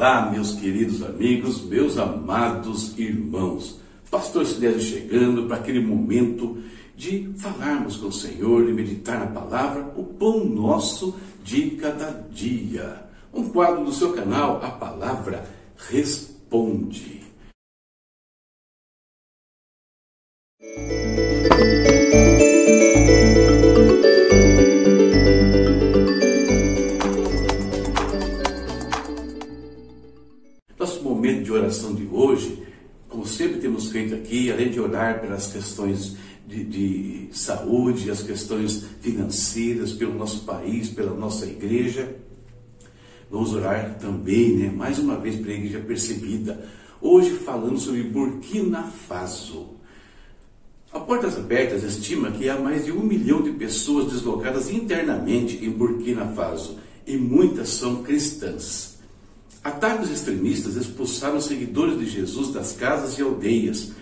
Olá, meus queridos amigos, meus amados irmãos. Pastor Silésio chegando para aquele momento de falarmos com o Senhor e meditar na palavra, o pão nosso de cada dia. Um quadro do seu canal, a palavra responde. Oração de hoje, como sempre temos feito aqui, além de orar pelas questões de, de saúde, as questões financeiras, pelo nosso país, pela nossa igreja, vamos orar também, né, mais uma vez, pela igreja percebida. Hoje falando sobre Burkina Faso. A Portas Abertas estima que há mais de um milhão de pessoas deslocadas internamente em Burkina Faso e muitas são cristãs. Ataques extremistas expulsaram seguidores de Jesus das casas e aldeias,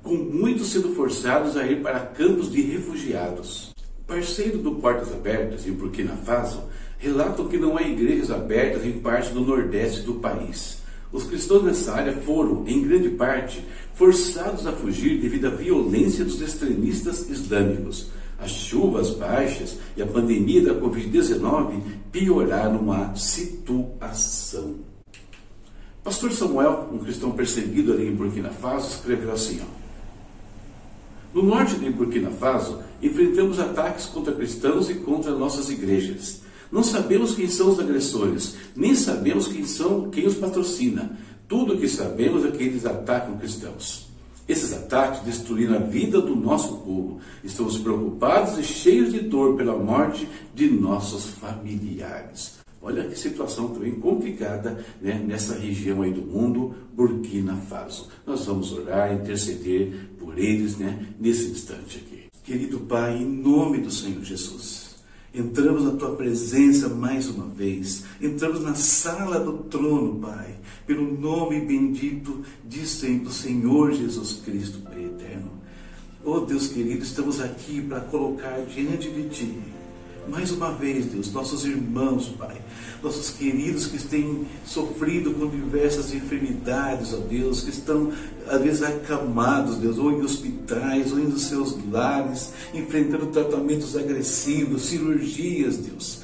com muitos sendo forçados a ir para campos de refugiados. Parceiro do Portas Abertas em Burkina Faso relatam que não há igrejas abertas em parte do nordeste do país. Os cristãos nessa área foram, em grande parte, forçados a fugir devido à violência dos extremistas islâmicos. As chuvas baixas e a pandemia da Covid-19 pioraram a situação. Pastor Samuel, um cristão perseguido ali em Burkina Faso, escreveu assim: ó, No norte de Burkina Faso, enfrentamos ataques contra cristãos e contra nossas igrejas. Não sabemos quem são os agressores, nem sabemos quem são quem os patrocina. Tudo o que sabemos é que eles atacam cristãos. Esses ataques destruíram a vida do nosso povo. Estamos preocupados e cheios de dor pela morte de nossos familiares. Olha que situação também complicada né, nessa região aí do mundo, Burkina Faso. Nós vamos orar, interceder por eles né, nesse instante aqui. Querido Pai, em nome do Senhor Jesus, entramos na Tua presença mais uma vez, entramos na sala do trono, Pai, pelo nome bendito de do Senhor Jesus Cristo, Pai eterno. Oh Deus querido, estamos aqui para colocar diante de Ti mais uma vez, Deus, nossos irmãos, Pai, nossos queridos que têm sofrido com diversas enfermidades, ó Deus, que estão às vezes acamados, Deus, ou em hospitais, ou em seus lares, enfrentando tratamentos agressivos, cirurgias, Deus.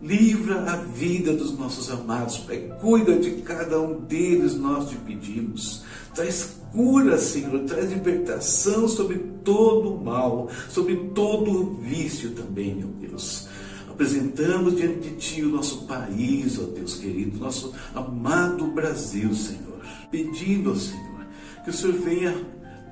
Livra a vida dos nossos amados, Pai. Cuida de cada um deles, nós te pedimos. Traz cura, Senhor. Traz libertação sobre todo o mal, sobre todo o vício também, meu Deus. Apresentamos diante de Ti o nosso país, ó Deus querido, nosso amado Brasil, Senhor. Pedindo, ó Senhor, que o Senhor venha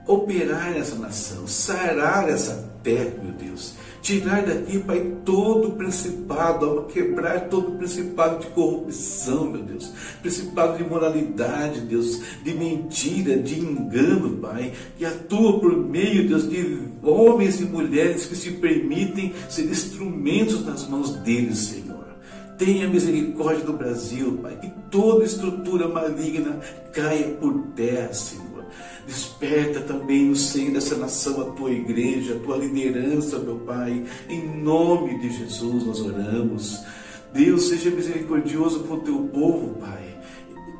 operar essa nação, sarar essa terra, meu Deus Tirar daqui, Pai, todo o principado, quebrar todo o principado de corrupção, meu Deus. Principado de moralidade, Deus, de mentira, de engano, Pai, que atua por meio, Deus, de homens e mulheres que se permitem ser instrumentos nas mãos deles, Senhor. Tenha misericórdia do Brasil, Pai, que toda estrutura maligna caia por terra, Senhor. Desperta também no seio dessa nação a tua igreja, a tua liderança, meu Pai. Em nome de Jesus nós oramos. Deus, seja misericordioso com o teu povo, Pai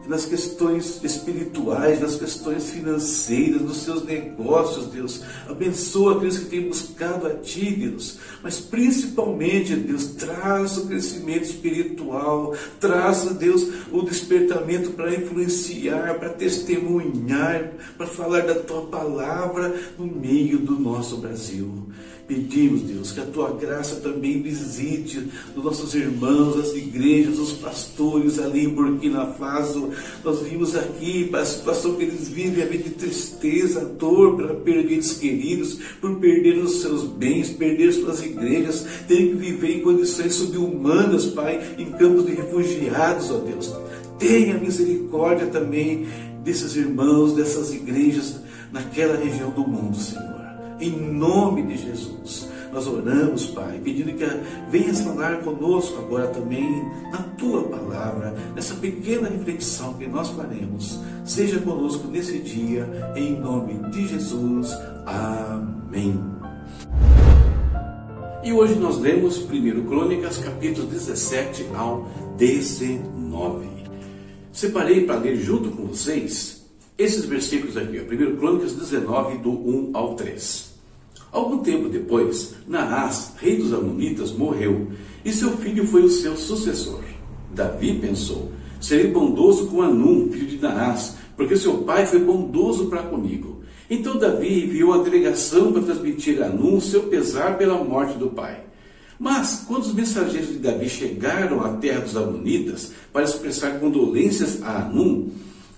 nas questões espirituais, nas questões financeiras, nos seus negócios, Deus. Abençoa aqueles que têm buscado a Ti, Deus. Mas principalmente, Deus, traz o crescimento espiritual, traz, Deus, o despertamento para influenciar, para testemunhar, para falar da Tua palavra no meio do nosso Brasil. Pedimos, Deus, que a tua graça também visite os nossos irmãos, as igrejas, os pastores ali em Burkina Faso. Nós vimos aqui para a situação que eles vivem, a vida de tristeza, dor pela perda de queridos, por perder os seus bens, perder suas igrejas, terem que viver em condições subhumanas, Pai, em campos de refugiados, ó Deus. Tenha misericórdia também desses irmãos, dessas igrejas naquela região do mundo, Senhor. Em nome de Jesus, nós oramos, Pai, pedindo que venhas falar conosco agora também na tua palavra, nessa pequena reflexão que nós faremos. Seja conosco nesse dia, em nome de Jesus. Amém. E hoje nós lemos 1 Crônicas, capítulo 17 ao 19. separei para ler junto com vocês esses versículos aqui, ó, 1 Crônicas 19, do 1 ao 3. Algum tempo depois, Naás, rei dos Amonitas, morreu, e seu filho foi o seu sucessor. Davi pensou: serei bondoso com Anum, filho de Naás, porque seu pai foi bondoso para comigo. Então Davi enviou a delegação para transmitir a Anum seu pesar pela morte do pai. Mas, quando os mensageiros de Davi chegaram à terra dos Amonitas para expressar condolências a Anum,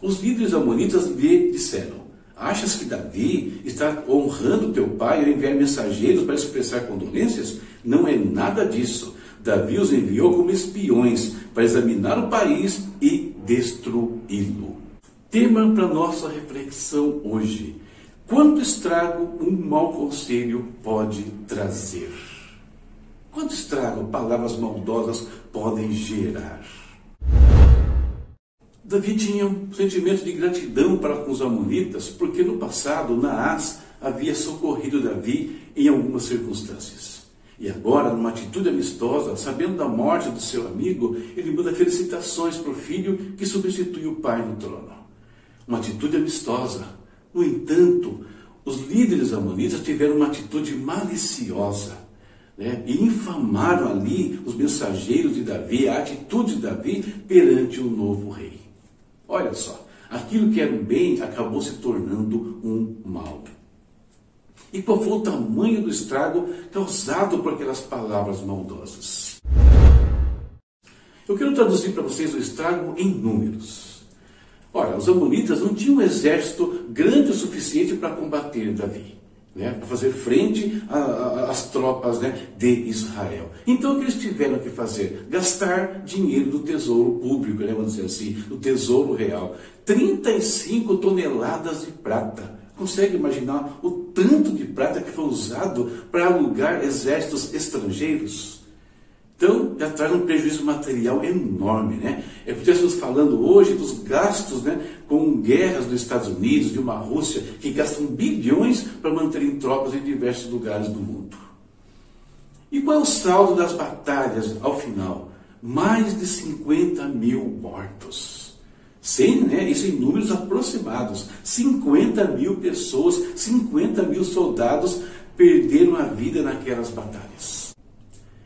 os líderes amonitas lhe disseram: Achas que Davi está honrando teu pai ao enviar mensageiros para expressar condolências? Não é nada disso. Davi os enviou como espiões para examinar o país e destruí-lo. Tema para nossa reflexão hoje: quanto estrago um mau conselho pode trazer? Quanto estrago palavras maldosas podem gerar? Davi tinha um sentimento de gratidão para com os amonitas, porque no passado Naás havia socorrido Davi em algumas circunstâncias. E agora, numa atitude amistosa, sabendo da morte do seu amigo, ele manda felicitações para o filho que substitui o pai no trono. Uma atitude amistosa. No entanto, os líderes amonitas tiveram uma atitude maliciosa né? e infamaram ali os mensageiros de Davi, a atitude de Davi perante o novo rei. Olha só, aquilo que era um bem acabou se tornando um mal. E qual foi o tamanho do estrago causado por aquelas palavras maldosas? Eu quero traduzir para vocês o estrago em números. Ora, os amonitas não tinham um exército grande o suficiente para combater Davi né, para fazer frente às tropas né, de Israel. Então o que eles tiveram que fazer? Gastar dinheiro do tesouro público, né, vamos dizer assim, do tesouro real. 35 toneladas de prata. Consegue imaginar o tanto de prata que foi usado para alugar exércitos estrangeiros? Então, já traz um prejuízo material enorme, né? É porque estamos falando hoje dos gastos né, com guerras dos Estados Unidos, de uma Rússia, que gastam bilhões para manterem tropas em diversos lugares do mundo. E qual é o saldo das batalhas ao final? Mais de 50 mil mortos. Sem, né, isso em números aproximados. 50 mil pessoas, 50 mil soldados perderam a vida naquelas batalhas.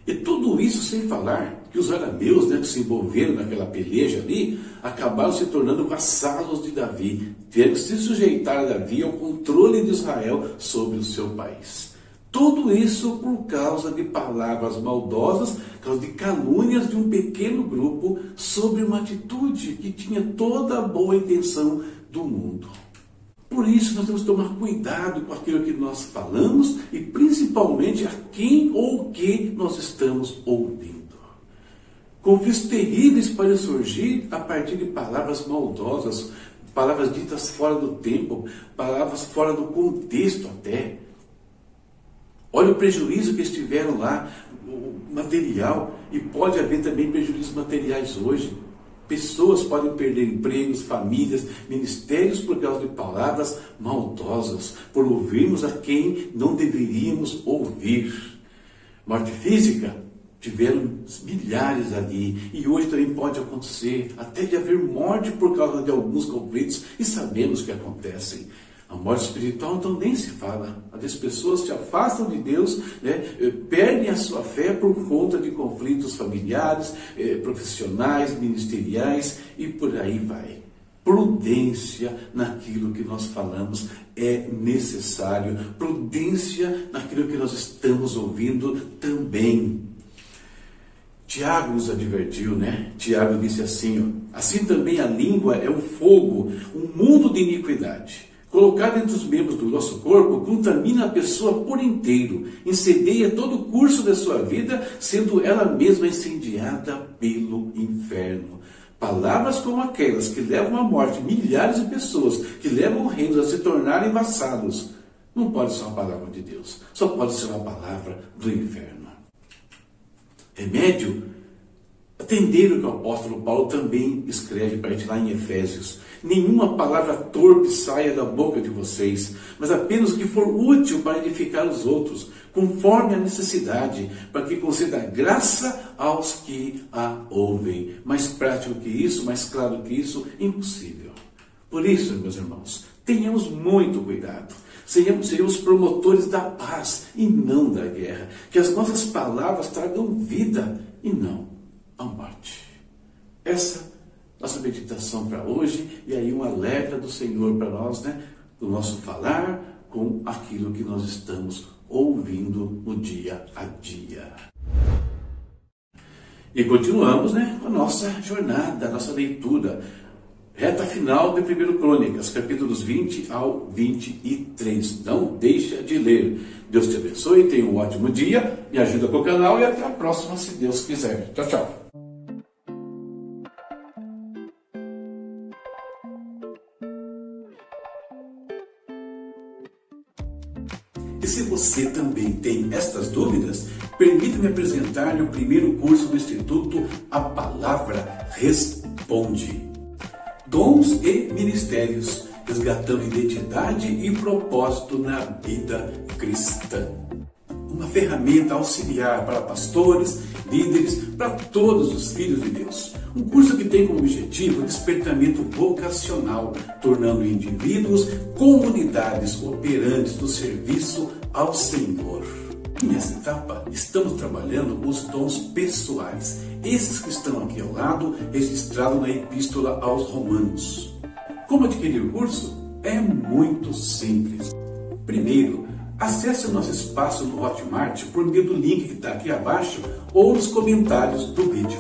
E tudo isso sem falar que os arameus né, que se envolveram naquela peleja ali acabaram se tornando vassalos de Davi, tendo que se sujeitar a Davi ao controle de Israel sobre o seu país. Tudo isso por causa de palavras maldosas, por causa de calúnias de um pequeno grupo sobre uma atitude que tinha toda a boa intenção do mundo. Por isso, nós temos que tomar cuidado com aquilo que nós falamos e principalmente a quem ou o que nós estamos ouvindo. Conflitos terríveis podem surgir a partir de palavras maldosas, palavras ditas fora do tempo, palavras fora do contexto até. Olha o prejuízo que estiveram lá, o material, e pode haver também prejuízos materiais hoje. Pessoas podem perder empregos, famílias, ministérios por causa de palavras maldosas, por ouvirmos a quem não deveríamos ouvir. Morte física, tiveram milhares ali, e hoje também pode acontecer, até de haver morte por causa de alguns conflitos, e sabemos que acontecem. A morte espiritual, então, nem se fala. As pessoas se afastam de Deus, né, eh, perdem a sua fé por conta de conflitos familiares, eh, profissionais, ministeriais e por aí vai. Prudência naquilo que nós falamos é necessário. Prudência naquilo que nós estamos ouvindo também. Tiago nos advertiu, né? Tiago disse assim: ó, assim também a língua é um fogo, um mundo de iniquidade colocado entre os membros do nosso corpo, contamina a pessoa por inteiro, incendeia todo o curso da sua vida, sendo ela mesma incendiada pelo inferno. Palavras como aquelas que levam à morte milhares de pessoas, que levam reinos a se tornarem vassalos, não pode ser uma palavra de Deus, só pode ser uma palavra do inferno. Remédio Atender o que o apóstolo Paulo também escreve para a gente lá em Efésios. Nenhuma palavra torpe saia da boca de vocês, mas apenas o que for útil para edificar os outros, conforme a necessidade, para que conceda graça aos que a ouvem. Mais prático que isso, mais claro que isso, impossível. Por isso, meus irmãos, tenhamos muito cuidado. Sejamos, sejamos promotores da paz e não da guerra. Que as nossas palavras tragam vida e não a morte. Essa nossa meditação para hoje e aí um alerta do Senhor para nós, né? Do nosso falar com aquilo que nós estamos ouvindo no dia a dia. E continuamos, né, com a nossa jornada, a nossa leitura. Reta final de 1 Crônicas, capítulos 20 ao 23. Não deixa de ler. Deus te abençoe, tenha um ótimo dia, me ajuda com o canal e até a próxima, se Deus quiser. Tchau, tchau. E se você também tem estas dúvidas, permita-me apresentar-lhe o primeiro curso do Instituto A Palavra Responde. Dons e ministérios, resgatando identidade e propósito na vida cristã. Uma ferramenta auxiliar para pastores, líderes, para todos os filhos de Deus. Um curso que tem como objetivo o despertamento vocacional, tornando indivíduos comunidades operantes do serviço ao Senhor. nessa etapa, estamos trabalhando os dons pessoais, esses que estão aqui ao lado, registrados na Epístola aos Romanos. Como adquirir o curso? É muito simples. Primeiro, acesse o nosso espaço no Hotmart por meio do link que está aqui abaixo ou nos comentários do vídeo.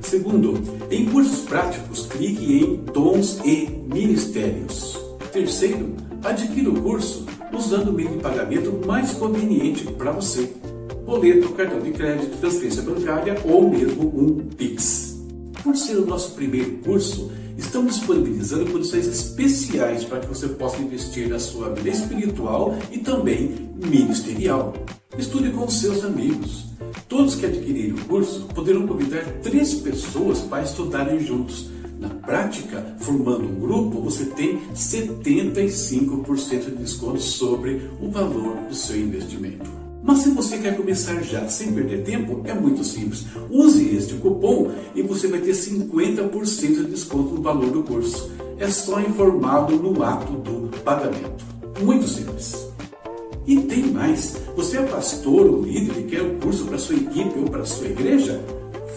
Segundo, em cursos práticos, clique em Dons e Ministérios. Terceiro, adquira o curso usando o meio de pagamento mais conveniente para você. Boleto, cartão de crédito, transferência bancária ou mesmo um Pix. Por ser o nosso primeiro curso, estamos disponibilizando condições especiais para que você possa investir na sua vida espiritual e também ministerial. Estude com seus amigos. Todos que adquirirem o curso poderão convidar três pessoas para estudarem juntos na prática, formando um grupo, você tem 75% de desconto sobre o valor do seu investimento. Mas se você quer começar já sem perder tempo, é muito simples. Use este cupom e você vai ter 50% de desconto no valor do curso. É só informado no ato do pagamento. Muito simples. E tem mais. Você é pastor ou líder e quer o um curso para sua equipe ou para sua igreja?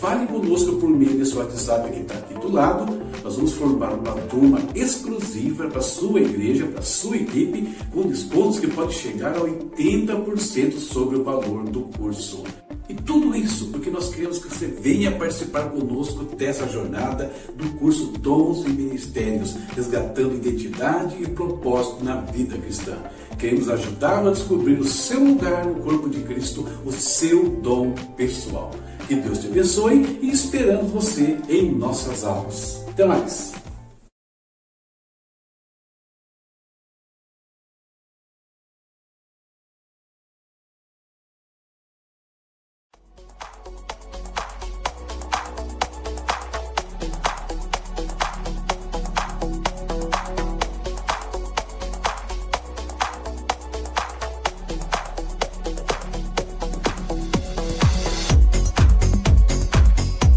Fale conosco por meio desse WhatsApp que está aqui do lado. Nós vamos formar uma turma exclusiva para sua igreja, para sua equipe, com descontos que pode chegar a 80% sobre o valor do curso. E tudo isso porque nós queremos que você venha participar conosco dessa jornada do curso Dons e Ministérios, resgatando identidade e propósito na vida cristã. Queremos ajudá-lo a descobrir o seu lugar no corpo de Cristo, o seu dom pessoal. Que Deus te abençoe e esperamos você em nossas aulas. Até mais!